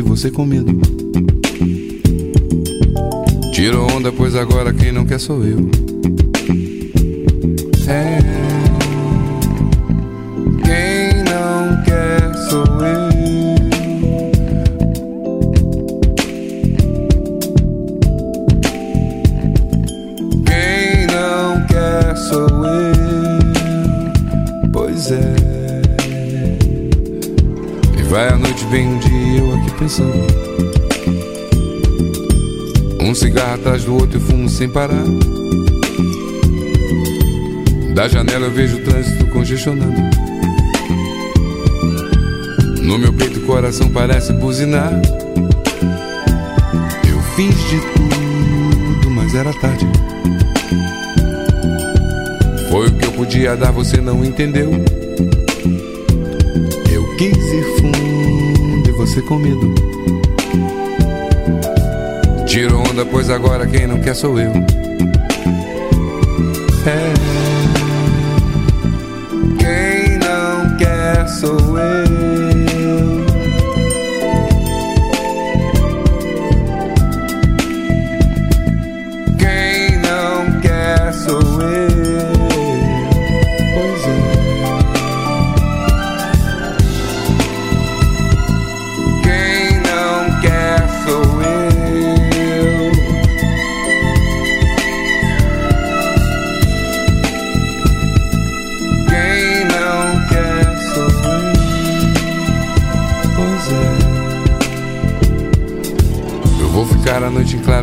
e você com medo. Tirou onda, pois agora quem não quer sou eu. É. sem parar. Da janela eu vejo o trânsito congestionando. No meu peito o coração parece buzinar. Eu fiz de tudo, mas era tarde. Foi o que eu podia dar, você não entendeu. Eu quis ir fundo e você com medo. Onda, pois agora quem não quer sou eu. É.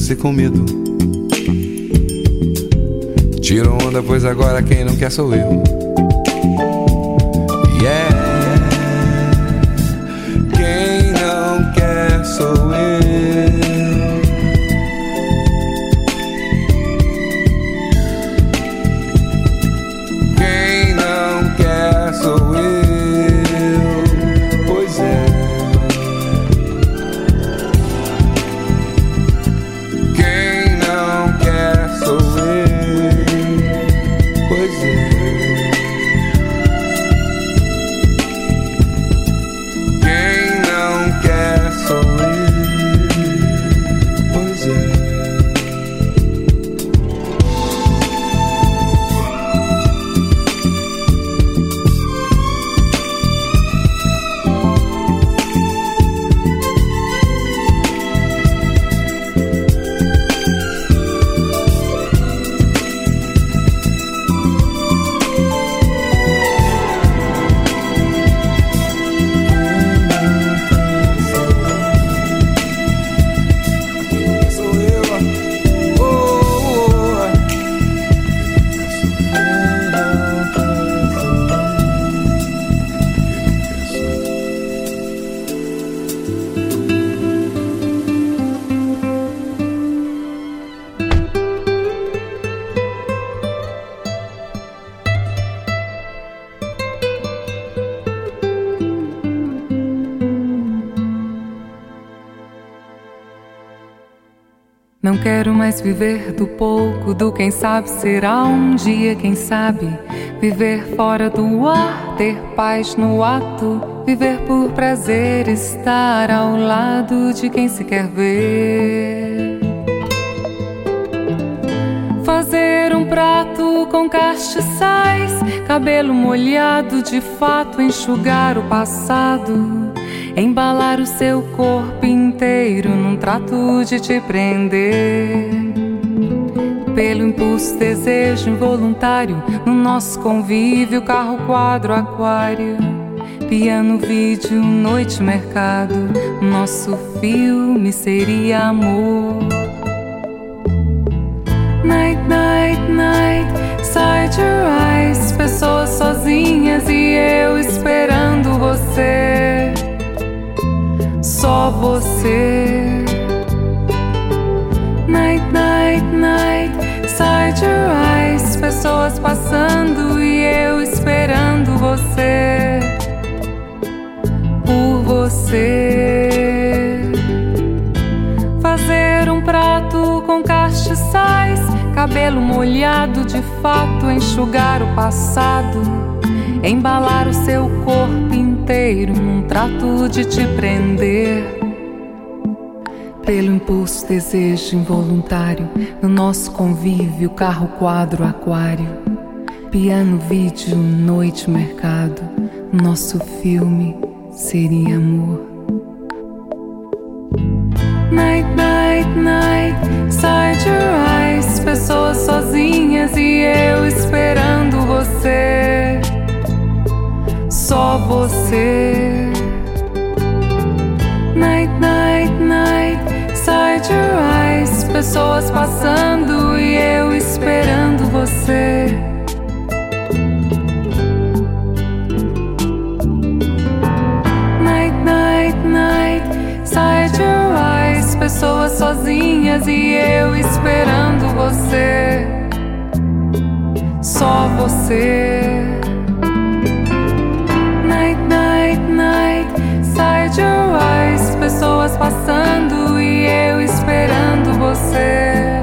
você com medo. Tiro onda, pois agora quem não quer sou eu. Quero mais viver do pouco, do quem sabe será um dia, quem sabe. Viver fora do ar, ter paz no ato, viver por prazer, estar ao lado de quem se quer ver. Fazer um prato com castiçais, cabelo molhado de fato, enxugar o passado, embalar o seu corpo inteiro num trato de te prender. Pelo impulso, desejo involuntário, no nosso convívio, carro, quadro, aquário. Piano, vídeo, noite, mercado. Nosso filme seria amor. Night, night, night, side your eyes. Pessoas sozinhas e eu esperando você. Só você. Night, night, night, side your eyes. Pessoas passando e eu esperando você. Por você. Fazer um prato com castiçais cabelo molhado de fato, enxugar o passado, embalar o seu corpo inteiro num trato de te prender. Pelo impulso, desejo involuntário, no nosso convívio, carro, quadro, aquário, piano, vídeo, noite, mercado, nosso filme seria amor. Night, night, night, side your eyes. Pessoas sozinhas e eu esperando você. Só você. Night, night, night, side your eyes. Pessoas passando e eu esperando você. Night, night, night, side your eyes. Pessoas sozinhas e eu esperando você. Só você. Night, side your eyes. Pessoas passando e eu esperando você.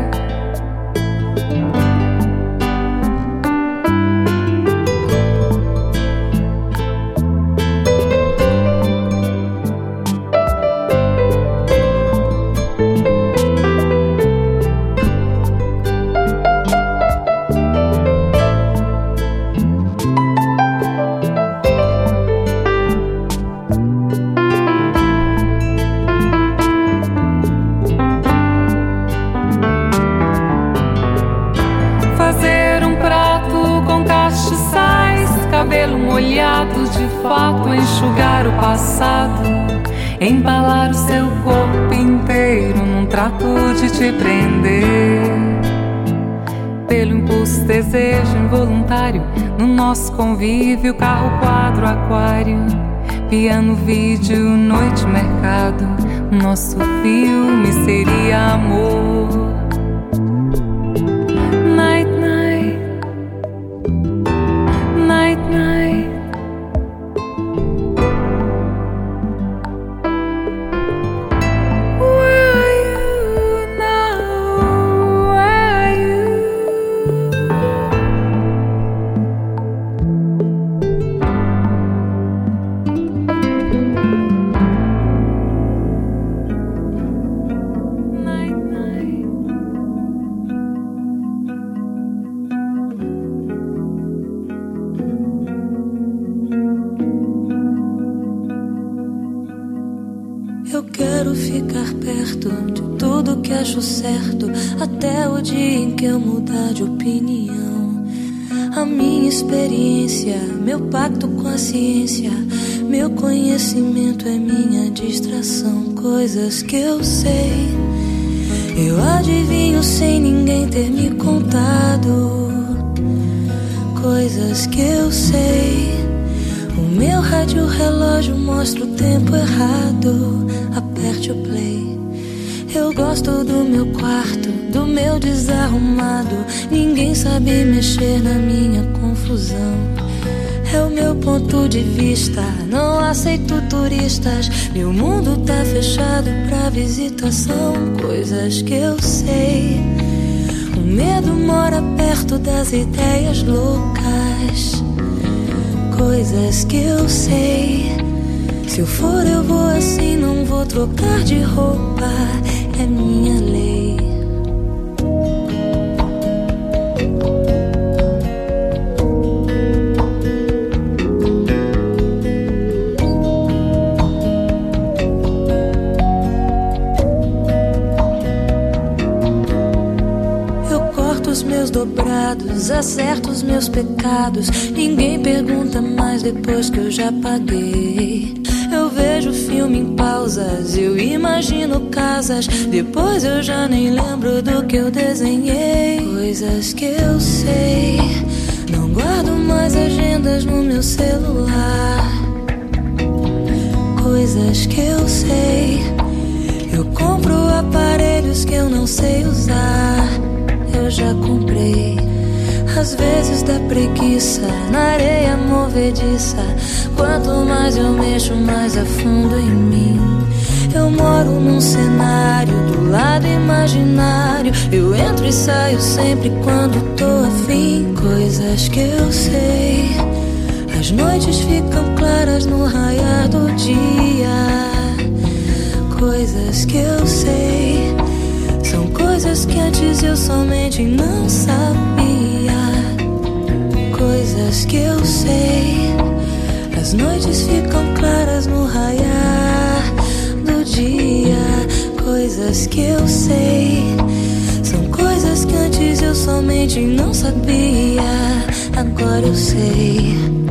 Num trato de te prender. Pelo impulso, desejo involuntário, no nosso convívio, carro, quadro, aquário, piano, vídeo, noite, mercado, nosso filme seria amor. Pacto com a ciência, meu conhecimento é minha distração. Coisas que eu sei, eu adivinho sem ninguém ter me contado. Coisas que eu sei. O meu rádio relógio mostra o tempo errado. Aperte o play. Eu gosto do meu quarto, do meu desarrumado. Ninguém sabe mexer na minha confusão. É o meu ponto de vista. Não aceito turistas. Meu mundo tá fechado pra visitação. Coisas que eu sei. O medo mora perto das ideias loucas coisas que eu sei. Se eu for, eu vou assim, não vou trocar de roupa. É minha lei. Errados, acerto os meus pecados. Ninguém pergunta mais depois que eu já paguei. Eu vejo filme em pausas, eu imagino casas. Depois eu já nem lembro do que eu desenhei. Coisas que eu sei. Não guardo mais agendas no meu celular. Coisas que eu sei. Eu compro aparelhos que eu não sei usar. Eu já comprei. Às vezes dá preguiça na areia movediça. Quanto mais eu mexo, mais afundo em mim. Eu moro num cenário do lado imaginário. Eu entro e saio sempre quando tô afim. Coisas que eu sei. As noites ficam claras no raiar do dia. Coisas que eu sei. São coisas que antes eu somente não sabia. Coisas que eu sei. As noites ficam claras no raiar do dia. Coisas que eu sei. São coisas que antes eu somente não sabia. Agora eu sei.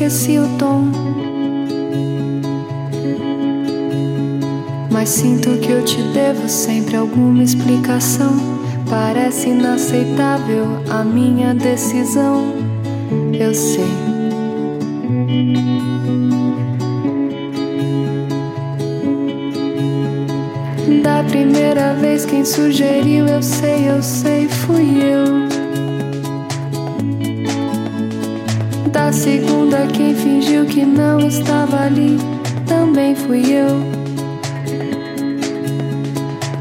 Esqueci o tom. Mas sinto que eu te devo sempre alguma explicação. Parece inaceitável a minha decisão. Eu sei. Da primeira vez quem sugeriu, eu sei, eu sei, fui eu. A segunda, quem fingiu que não estava ali, também fui eu.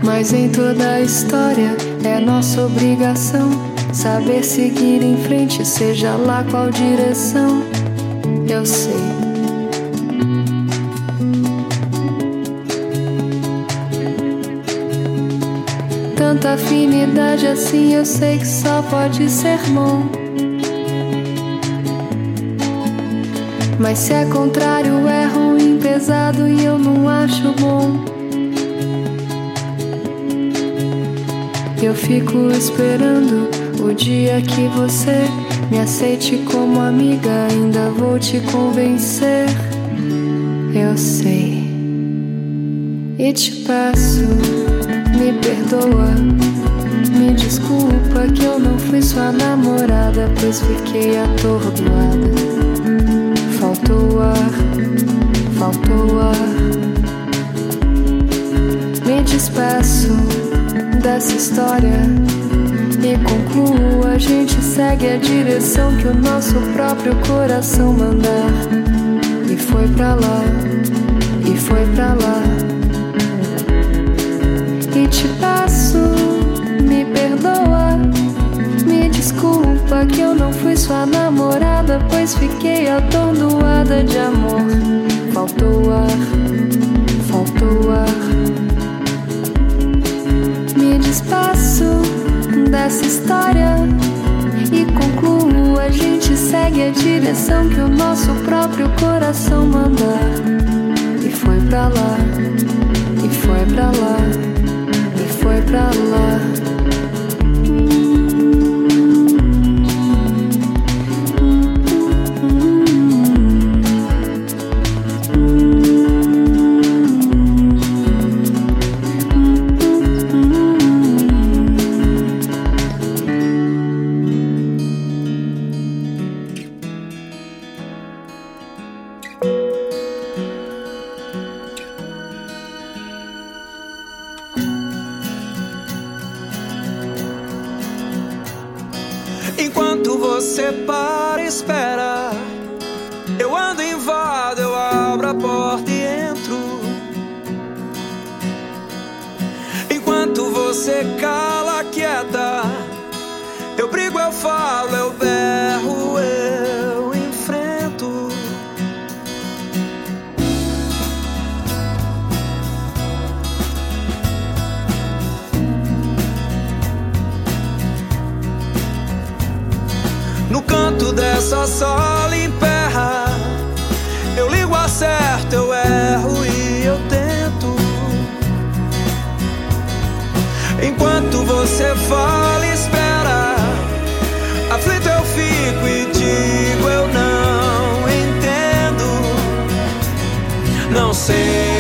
Mas em toda a história é nossa obrigação saber seguir em frente, seja lá qual direção. Eu sei. Tanta afinidade assim, eu sei que só pode ser bom. Mas se é contrário, é ruim, pesado e eu não acho bom. Eu fico esperando o dia que você me aceite como amiga. Ainda vou te convencer, eu sei. E te peço, me perdoa. Me desculpa que eu não fui sua namorada, pois fiquei atordoada. Faltou ar, faltou ar. Me despeço dessa história e concluo: a gente segue a direção que o nosso próprio coração mandar. E foi pra lá, e foi pra lá. E te peço, me perdoa, desculpa que eu não fui sua namorada, pois fiquei atordoada de amor. Faltou ar, faltou ar. Me despaço dessa história e concluo: a gente segue a direção que o nosso próprio coração mandar. E foi pra lá, e foi pra lá, e foi pra lá. Você para e espera. Eu ando, invado, eu abro a porta e entro. Enquanto você cala, canto dessa sala emperra. Eu ligo, acerto, eu erro e eu tento. Enquanto você fala, espera. Aflito eu fico e digo eu não entendo. Não sei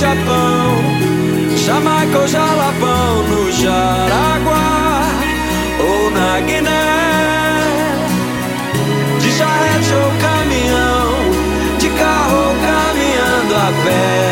Japão, Jamaica ou Jalapão, no Jaraguá ou na Guiné. De charrete ou caminhão, de carro ou caminhando a pé.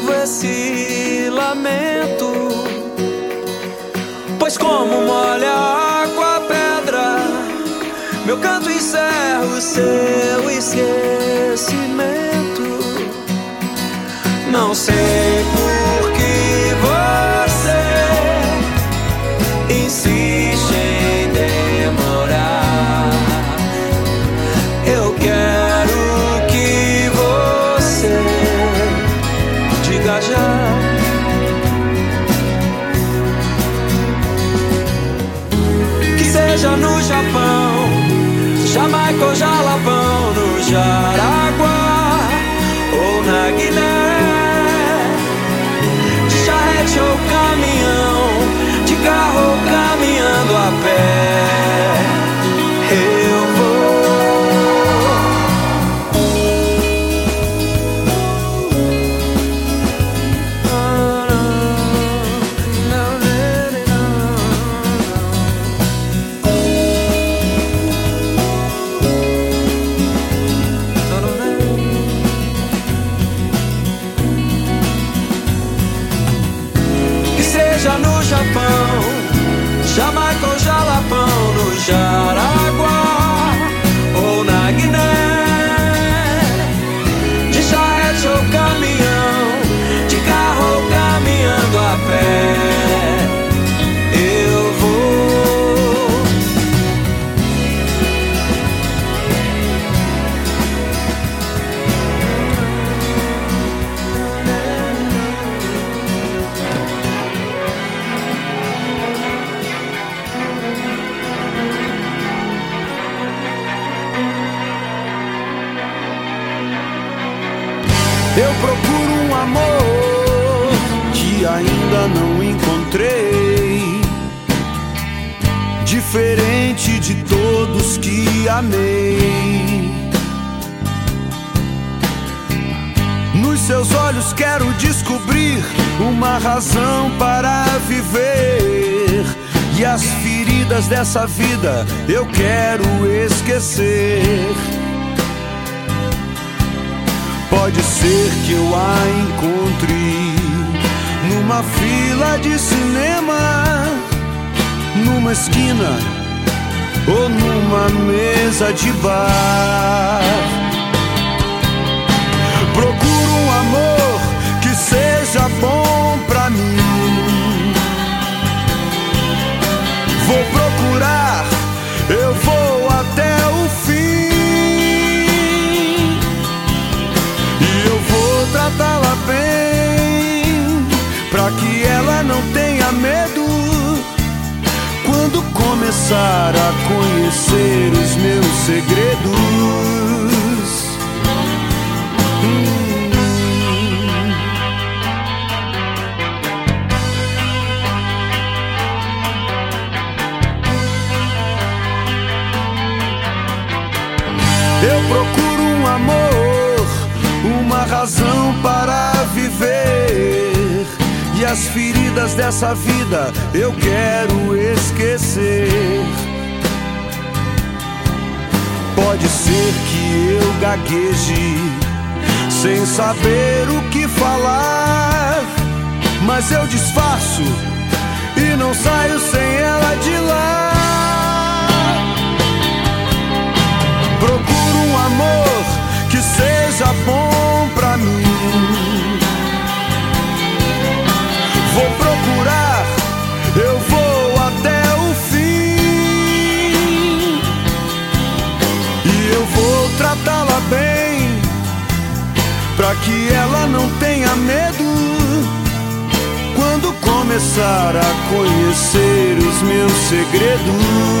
Escrevo esse lamento. Pois como molha a água a pedra, meu canto encerra o seu esquecimento. Não sei por que amei. Nos seus olhos quero descobrir uma razão para viver. E as feridas dessa vida eu quero esquecer. Pode ser que eu a encontre numa fila de cinema, numa esquina ou numa mesa de bar. Procuro um amor que seja bom pra mim. Vou procurar, eu vou até o fim. E eu vou tratá-la bem, pra que ela não tenha medo quando começar a conhecer os meus segredos. As feridas dessa vida eu quero esquecer. Pode ser que eu gagueje, sem saber o que falar. Mas eu disfarço e não saio sem ela de lá. amor que seja bom pra mim. Vou procurar, eu vou até o fim. E eu vou tratá-la bem, pra que ela não tenha medo. Quando começar a conhecer os meus segredos.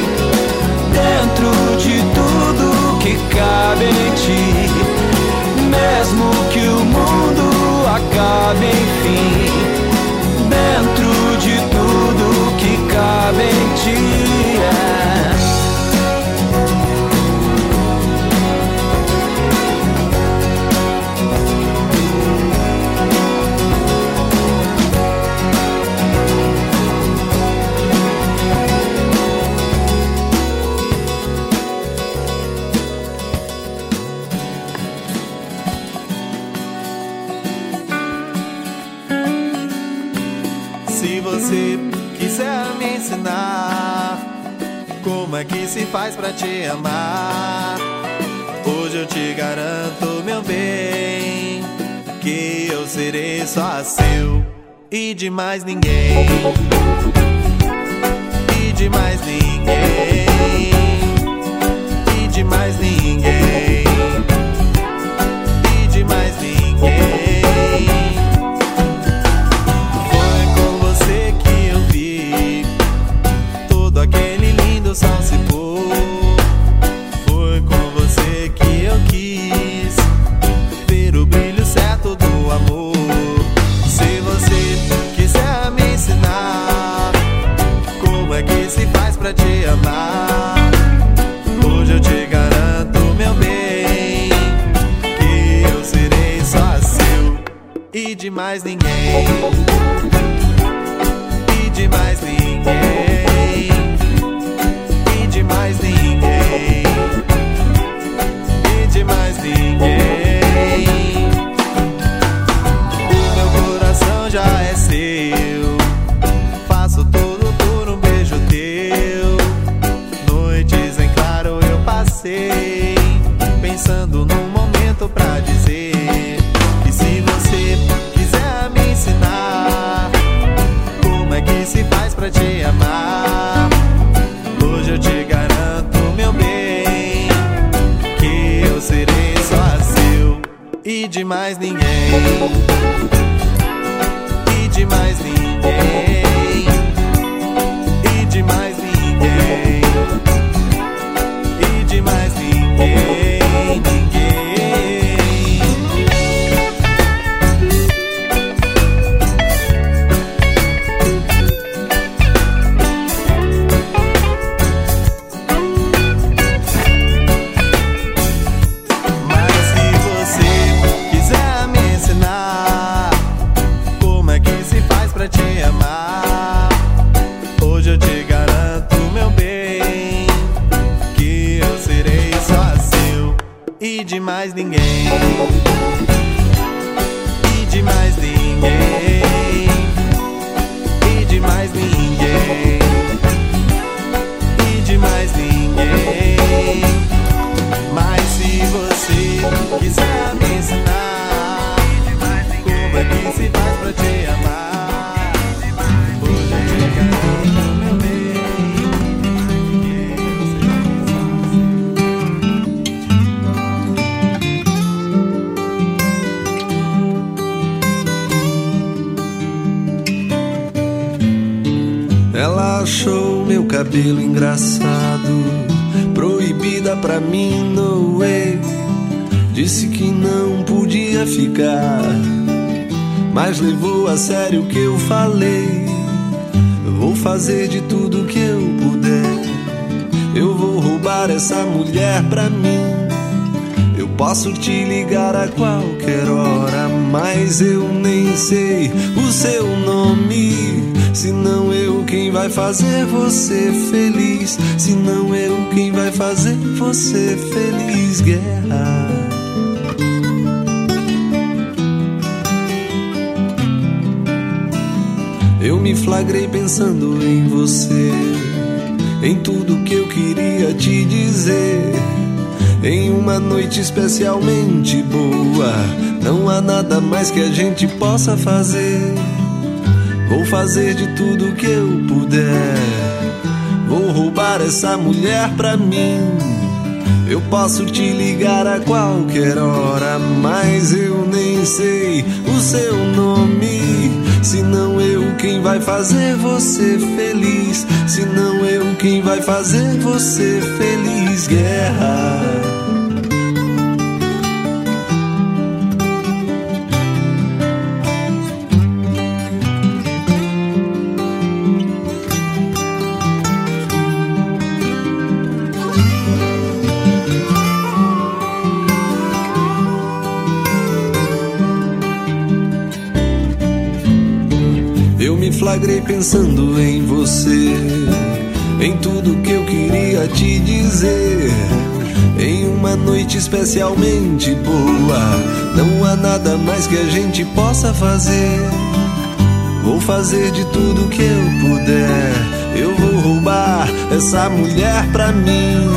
Cabe em ti. Mesmo que o mundo acabe, enfim, dentro de tudo que cabe em ti. Você quiser me ensinar como é que se faz pra te amar, hoje eu te garanto, meu bem, que eu serei só seu e de mais ninguém. E de mais ninguém. E de mais mais ninguém. E de mais ninguém. De mais ninguém. De mais ninguém. E de mais ninguém. E de mais ninguém. E de mais ninguém. Mas se você quiser me ensinar como é que se faz pra te cabelo engraçado, proibida pra mim, no way. Disse que não podia ficar, mas levou a sério o que eu falei. Vou fazer de tudo que eu puder. Eu vou roubar essa mulher pra mim. Eu posso te ligar a qualquer hora, mas eu nem sei o seu nome. Se não vai fazer você feliz, se não eu quem vai fazer você feliz, guerra. Eu me flagrei pensando em você, em tudo que eu queria te dizer. Em uma noite especialmente boa, não há nada mais que a gente possa fazer. Vou fazer de tudo que eu puder. Vou roubar essa mulher pra mim. Eu posso te ligar a qualquer hora, mas eu nem sei o seu nome. Se não eu quem vai fazer você feliz, se não eu quem vai fazer você feliz, guerra. Flagrei pensando em você, em tudo que eu queria te dizer. Em uma noite especialmente boa, não há nada mais que a gente possa fazer. Vou fazer de tudo que eu puder. Eu vou roubar essa mulher pra mim.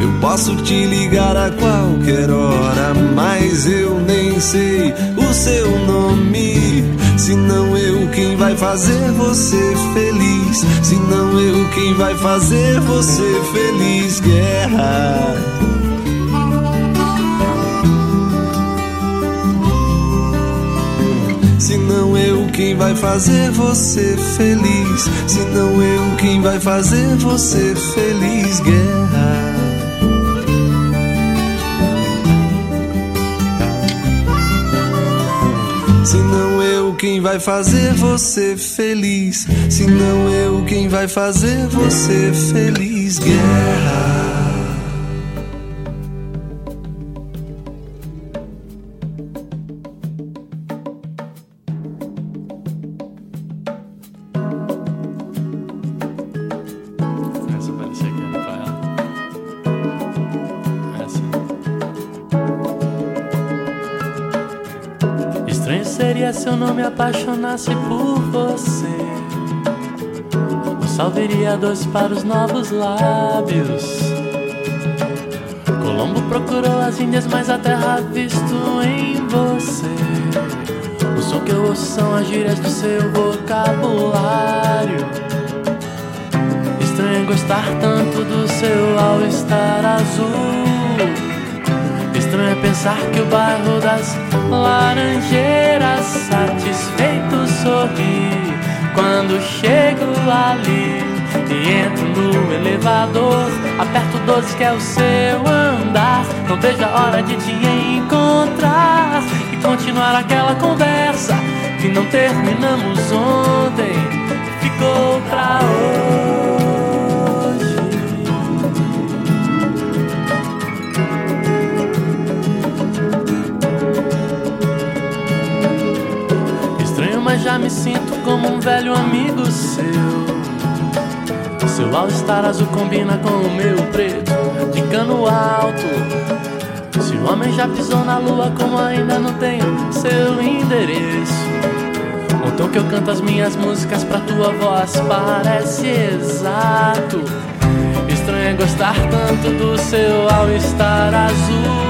Eu posso te ligar a qualquer hora, mas eu nem sei o seu nome. Se não eu quem vai fazer você feliz. Se não eu quem vai fazer você feliz, guerra. Quem vai fazer você feliz. Se não eu quem vai fazer você feliz, guerra. Se não eu quem vai fazer você feliz, se não eu quem vai fazer você feliz, guerra. Apaixonasse por você. O sal viria dois para os novos lábios. Colombo procurou as Índias, mas a terra visto em você. O som que eu ouço são as gírias do seu vocabulário. Estranho gostar tanto do seu all-star azul. Estranho é pensar que o bairro das Laranjeiras satisfeito sorri quando chego ali e entro no elevador. Aperto 12 que é o seu andar. Não vejo a hora de te encontrar e continuar aquela conversa que não terminamos ontem. Ficou pra hoje. Já me sinto como um velho amigo seu. Seu all-star azul combina com o meu preto de cano alto. Se o homem já pisou na lua, como ainda não tenho seu endereço. O que eu canto as minhas músicas pra tua voz parece exato. Estranho é gostar tanto do seu all-star azul.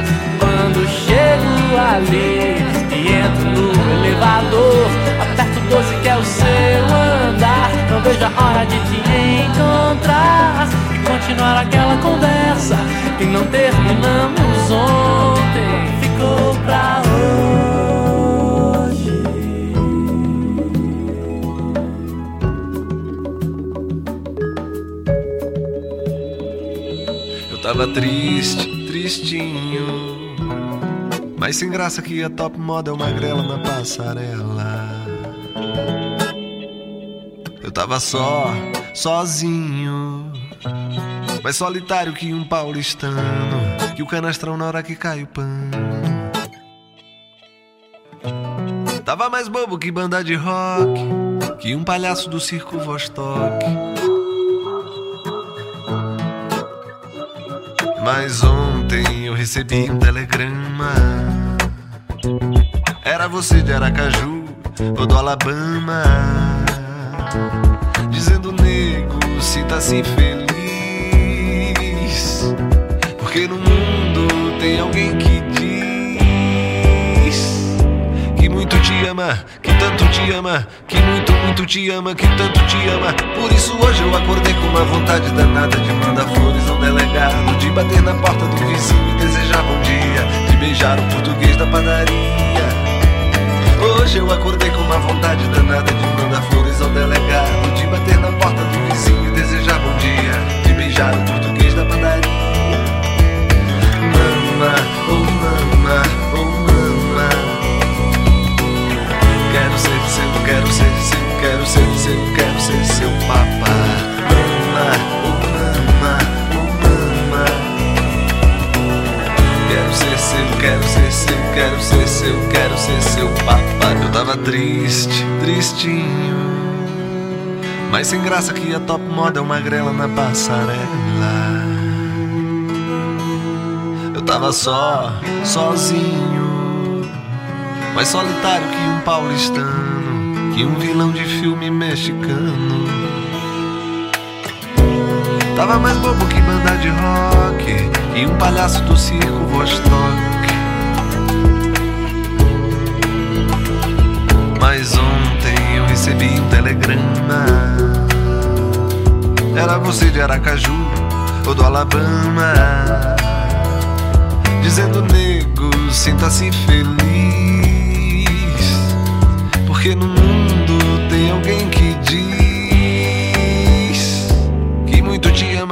ali e entro no elevador, aperto 12 que é o seu andar. Não vejo a hora de te encontrar e continuar aquela conversa que não terminamos ontem. Ficou pra hoje. Eu tava triste, tristinho mas sem graça que a top model magrela na passarela. Eu tava só, sozinho. Mais solitário que um paulistano. Que o canastrão na hora que cai o pano. Tava mais bobo que banda de rock, que um palhaço do circo Vostok. Mas ontem eu recebi um telegrama. Era você de Aracaju ou do Alabama. Dizendo, nego, sinta-se feliz. Porque no mundo tem alguém que diz que muito te ama, que tanto te ama, que muito, muito te ama, que tanto te ama. Por isso hoje eu acordei com uma vontade danada de mandar flores ao delegado, de bater na porta do vizinho e desejar bom dia, de beijar o português da padaria. Hoje eu acordei com uma vontade danada de mandar flores ao delegado, de bater na porta do vizinho e desejar bom dia, de beijar o português da padaria. Mama, oh mama, oh mama. Quero ser seu, quero ser seu, quero ser seu, quero ser seu papá. Mama, seu, quero ser seu, quero ser seu, quero ser seu papá. Eu tava triste, tristinho. Mas sem graça que a top moda é uma grela na passarela. Eu tava só, sozinho, mais solitário que um paulistano, que um vilão de filme mexicano. Tava mais bobo que banda de rock e um palhaço do circo Vostok. Mas ontem eu recebi um telegrama. Era você de Aracaju ou do Alabama dizendo nego, sinta-se feliz. Porque no mundo tem alguém que diz que muito te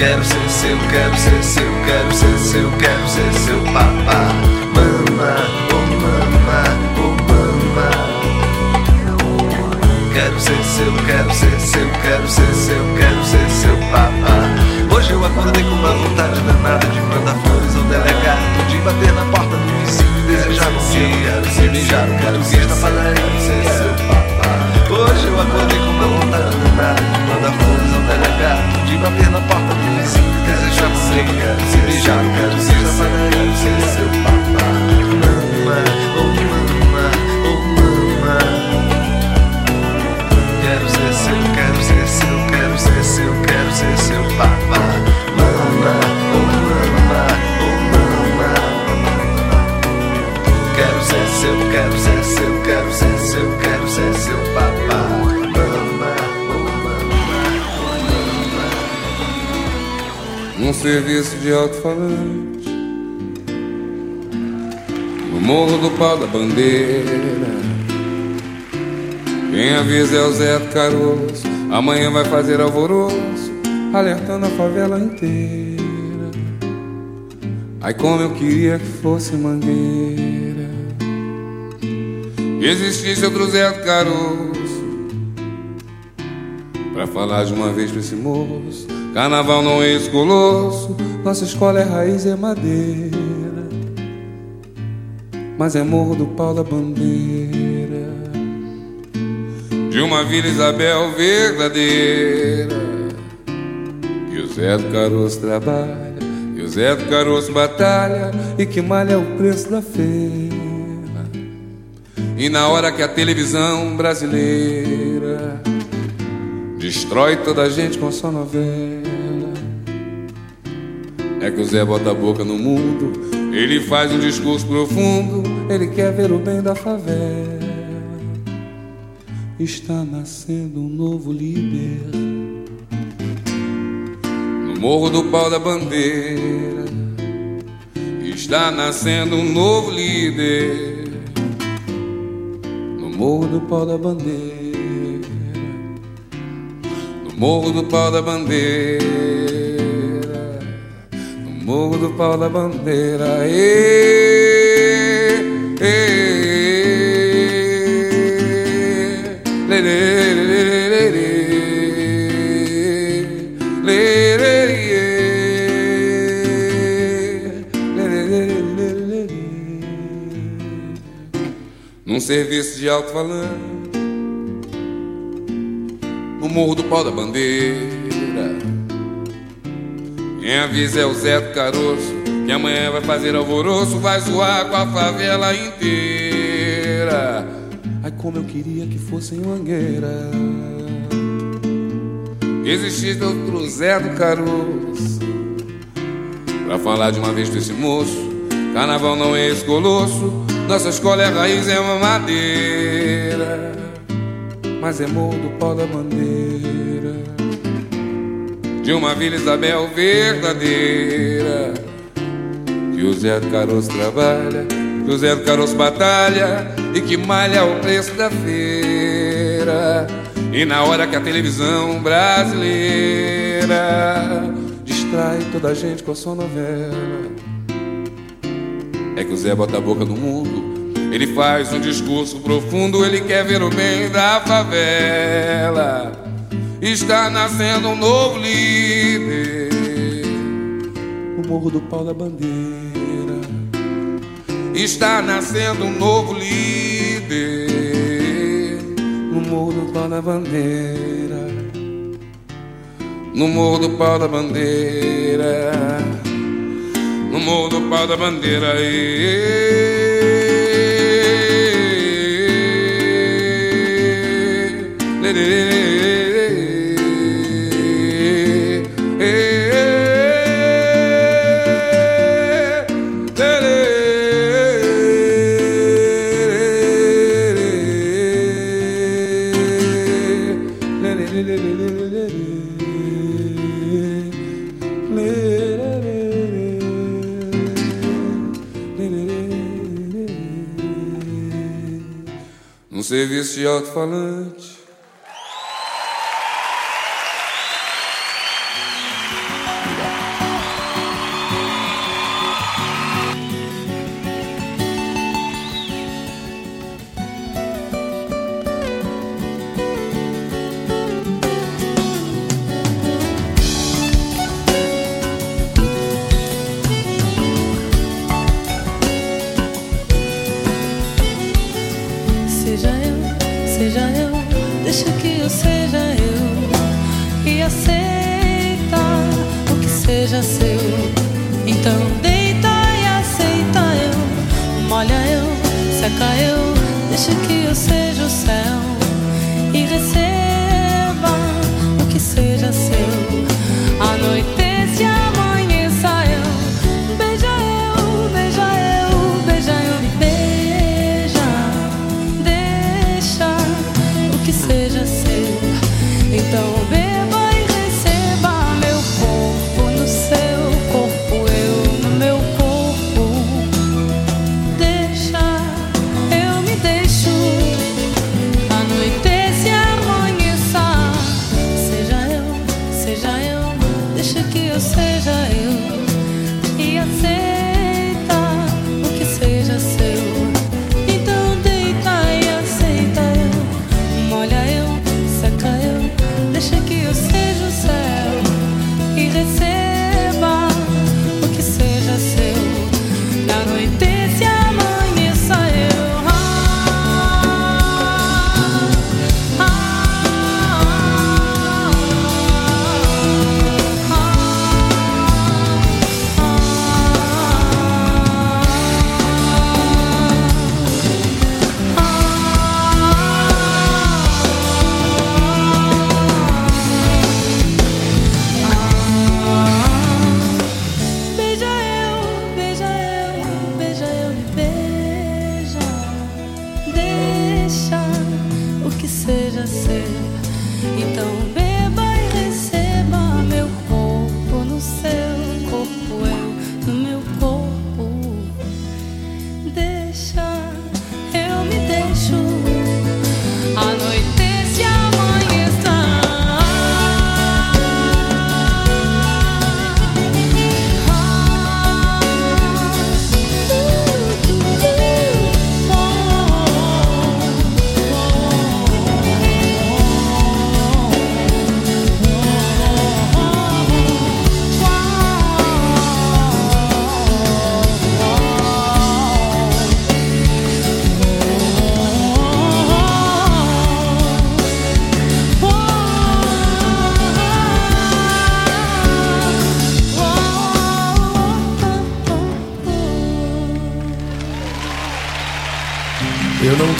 Quero ser seu, quero ser seu, quero ser seu, quero ser seu papá. Mama, oh mama, oh mama. Quero ser seu, quero ser seu, quero ser seu, quero ser seu papá. Hoje eu acordei com uma vontade danada de mandar flores ao delegado, de bater na porta do vizinho e desejar bom dia, de beijar o português na padaria. Hoje eu acordei com uma vontade de mandar flores ao delegado, de bater na porta do vizinho desejar dia, de beijar o português na padaria. Ser seu papá, mama, um serviço de alto-falante no morro do pau da bandeira. Quem avisa é o Zé do Caroço, amanhã vai fazer alvoroço, alertando a favela inteira. Ai, como eu queria que fosse mangueira, existisse outro Zé do Caroço, pra falar de uma vez pra esse moço. Carnaval não é esse colosso, nossa escola é raiz, é madeira. Mas é morro do pau da bandeira. De uma Vila Isabel verdadeira. Que o Zé do Caroço trabalha Que o Zé do Caroço batalha E que malha o preço da feira. E na hora que a televisão brasileira Destrói toda a gente com sua novela Que o Zé bota a boca no mundo ele faz um discurso profundo, ele quer ver o bem da favela. Está nascendo um novo líder. Morro do Pau da Bandeira está nascendo um novo líder. No Morro do Pau da Bandeira, no Morro do Pau da Bandeira, no Morro do Pau da Bandeira. Ê, ê, lê, lê, lê, lê, lê. num serviço de alto-falante, no Morro do Pau da Bandeira. Quem avisa é o Zé do Caroço, que amanhã vai fazer alvoroço, vai zoar com a favela inteira. Ai, como eu queria que fosse em Mangueira. Existisse outro Zé do Caroço, pra falar de uma vez desse moço. Carnaval não é esse colosso nossa escola é raiz, é uma madeira, mas é morro do pau da bandeira de uma Vila Isabel verdadeira. Que o Zé do Caroço trabalha, que o Zé do Caroço batalha e que malha o preço da feira. E na hora que a televisão brasileira distrai toda a gente com a sua novela é que o Zé bota a boca no mundo. Ele faz um discurso profundo, ele quer ver o bem da favela. Está nascendo um novo líder. O Morro do Pau da Bandeira. Está nascendo um novo líder. No Morro do Pau da Bandeira. No Morro do Pau da Bandeira no morro do pau da bandeira. Lê, serviço de alto-falante. Eu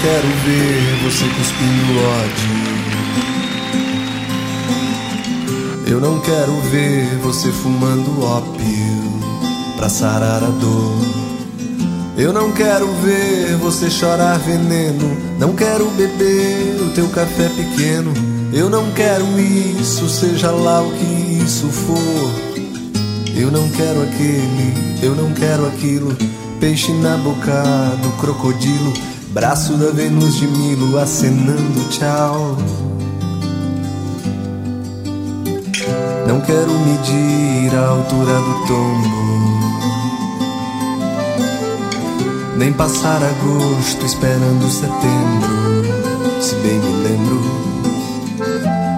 quero ver você cuspindo ódio. Eu não quero ver você fumando ópio pra sarar a dor. Eu não quero ver você chorar veneno. Não quero beber o teu café pequeno. Eu não quero isso, seja lá o que isso for. Eu não quero aquele, eu não quero aquilo. Peixe na boca do crocodilo. Braço da Vênus de Milo acenando tchau. Não quero medir a altura do tombo. Nem passar agosto esperando setembro. Se bem me lembro.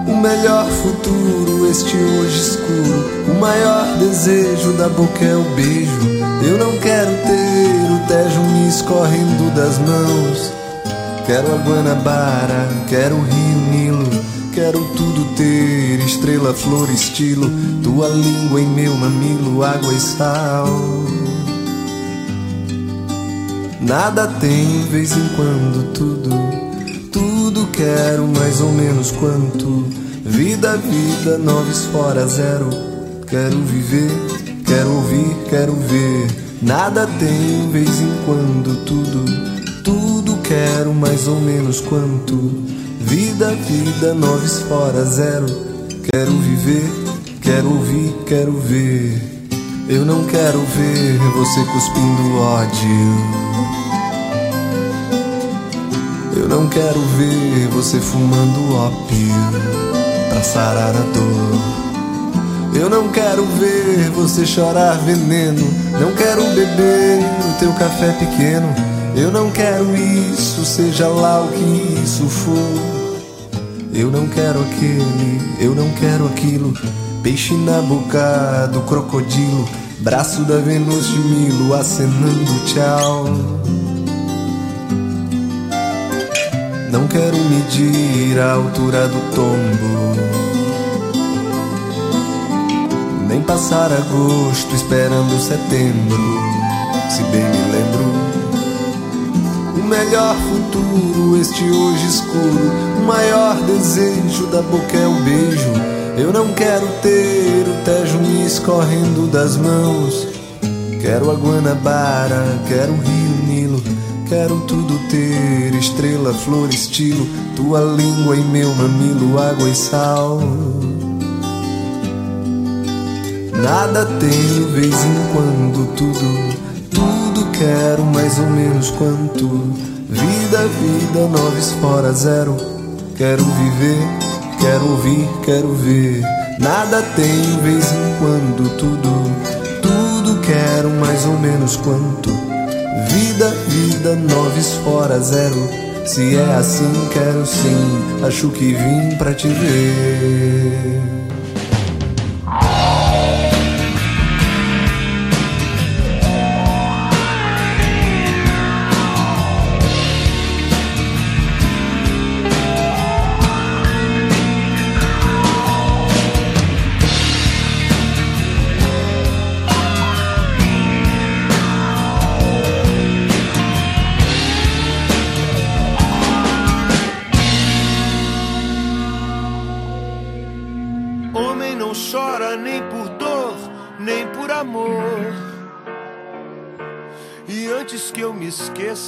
O melhor futuro, este hoje escuro. O maior desejo da boca é o beijo. Eu não quero ter o Tejo escorrendo das mãos. Quero a Guanabara, quero o Rio Nilo. Quero tudo ter, estrela, flor, estilo. Tua língua em meu mamilo, água e sal. Nada tem, vez em quando, tudo. Tudo quero, mais ou menos quanto. Vida, vida, noves fora zero. Quero viver, quero ouvir, quero ver. Nada tem, vez em quando, tudo. Tudo quero, mais ou menos quanto. Vida, vida, noves fora zero. Quero viver, quero ouvir, quero ver. Eu não quero ver você cuspindo ódio. Eu não quero ver você fumando ópio pra sarar a dor. Eu não quero ver você chorar veneno. Não quero beber o teu café pequeno. Eu não quero isso, seja lá o que isso for. Eu não quero aquele, eu não quero aquilo. Peixe na boca do crocodilo. Braço da Vênus de Milo acenando tchau. Não quero medir a altura do tombo. Nem passar agosto esperando setembro. Se bem me lembro. O melhor futuro, este hoje escuro. O maior desejo da boca é o beijo. Eu não quero ter o Tejo me escorrendo das mãos. Quero a Guanabara, quero o Rio Nilo. Quero tudo ter, estrela, flor, estilo. Tua língua e meu mamilo, água e sal. Nada tenho, vez em quando, tudo. Tudo quero, mais ou menos quanto. Vida, vida, noves fora zero. Quero viver, quero ouvir, quero ver. Nada tenho, vez em quando, tudo. Tudo quero, mais ou menos quanto. Vida, vida, noves fora zero. Se é assim, quero sim. Acho que vim pra te ver.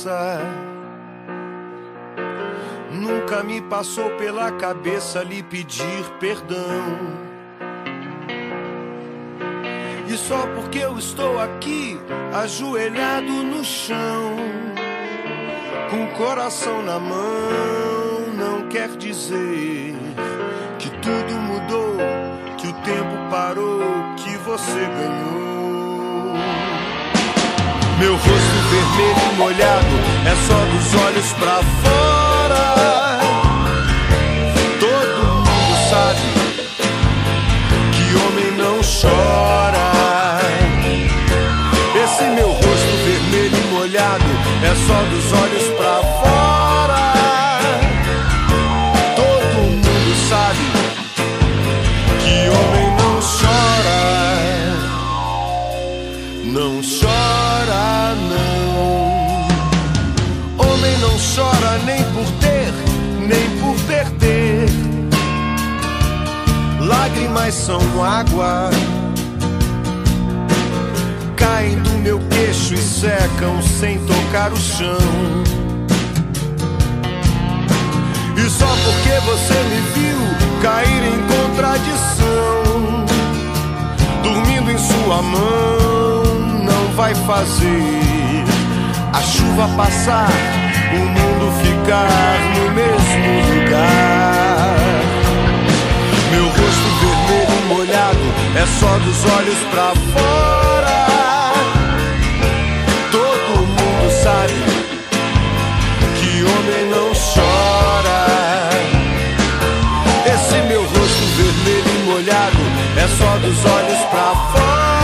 Esqueça, nunca me passou pela cabeça lhe pedir perdão. E só porque eu estou aqui, ajoelhado no chão, com o coração na mão, não quer dizer que tudo mudou, que o tempo parou, que você ganhou. Meu rosto vermelho molhado é só dos olhos pra fora. Todo mundo sabe que homem não chora. Esse meu rosto vermelho molhado é só dos olhos pra fora. Todo mundo sabe que homem não chora, não chora, chora. nem por ter, nem por perder. Lágrimas são água, caem do meu queixo e secam sem tocar o chão. E só porque você me viu cair em contradição, dormindo em sua mão, não vai fazer a chuva passar, o mundo ficar no mesmo lugar. Meu rosto vermelho molhado é só dos olhos pra fora. Todo mundo sabe que homem não chora. Esse meu rosto vermelho molhado é só dos olhos pra fora.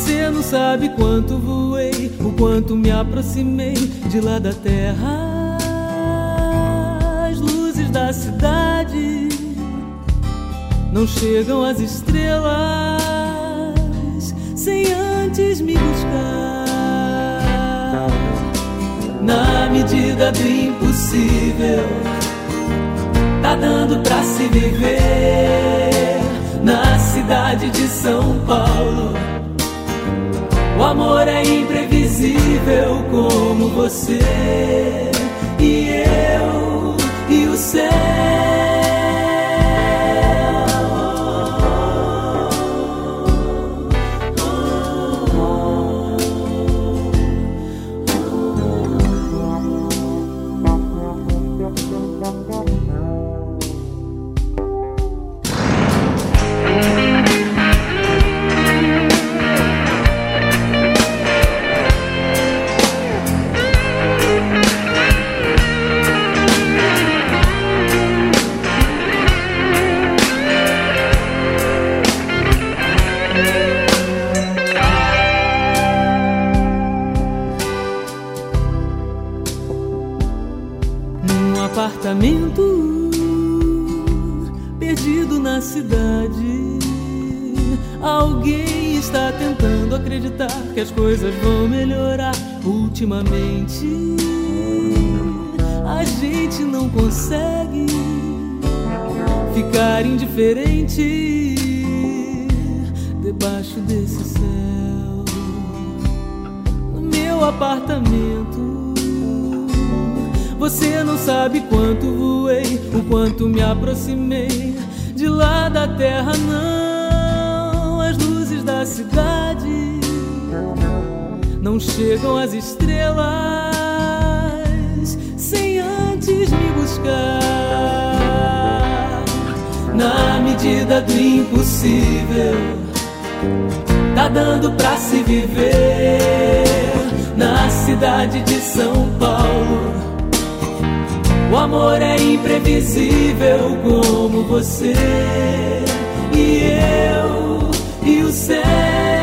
Você não sabe quanto voei, o quanto me aproximei de lá da terra. As luzes da cidade não chegam às estrelas sem antes me buscar. Na medida do impossível, tá dando pra se viver na cidade de São Paulo. O amor é imprevisível como você e eu e o céu. Cidade. Alguém está tentando acreditar que as coisas vão melhorar ultimamente. A gente não consegue ficar indiferente debaixo desse céu. No meu apartamento. Você não sabe quanto voei, o quanto me aproximei de lá da terra, não. As luzes da cidade não chegam às estrelas sem antes me buscar. Na medida do impossível, tá dando pra se viver na cidade de São Paulo. Amor é imprevisível como você e eu e o céu.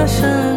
Amor.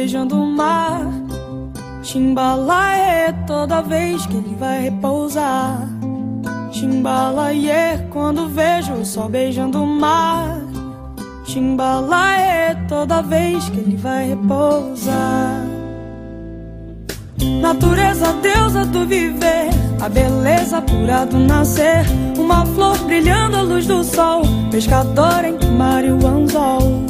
Beijando o mar. Chimbalaie toda vez que ele vai repousar. Chimbalaie quando vejo o sol beijando o mar. Chimbalaie toda vez que ele vai repousar. Natureza, deusa do viver, a beleza pura do nascer. Uma flor brilhando à luz do sol, pescador entre o mar e o anzol.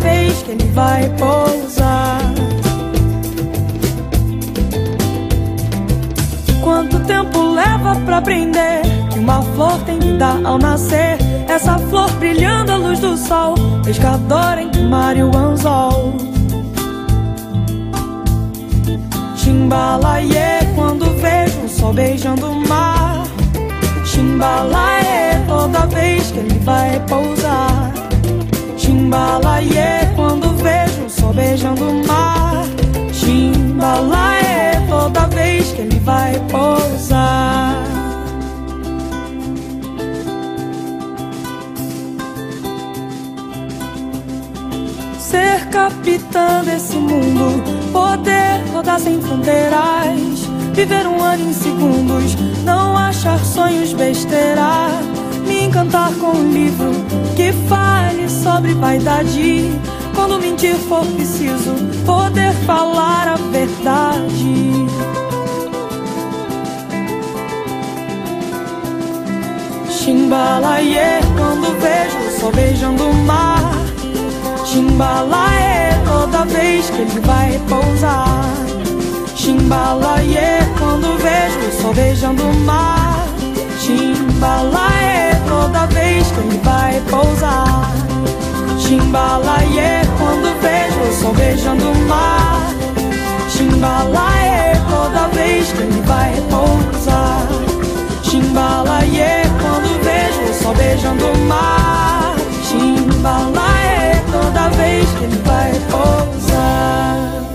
vez que ele vai pousar. Quanto tempo leva pra aprender que uma flor tem vida ao nascer? Essa flor brilhando à luz do sol, pescador entre o mar e o anzol. Chimbalaie quando vejo o sol beijando o mar. Chimbalaie toda vez que ele vai pousar. Chimbalaie quando vejo o sol beijando o mar. Chimbalaie toda vez que ele vai pousar. Ser capitã desse mundo, poder rodar sem fronteiras, viver um ano em segundos, não achar sonhos besteira me encantar com um livro que fale sobre vaidade. Quando mentir for preciso, poder falar a verdade. Chimbalaie, quando vejo sol beijando o mar. Chimbalaie, toda vez que ele vai pousar. Chimbalaie, quando vejo sol beijando o mar. Chimbalaie, toda vez que ele vai pousar. Chimbalaie, quando vejo o sol beijando o mar. Chimbalaie, toda vez que ele vai pousar. Chimbalaie, quando vejo o sol beijando o mar. Chimbalaie, toda vez que ele vai pousar.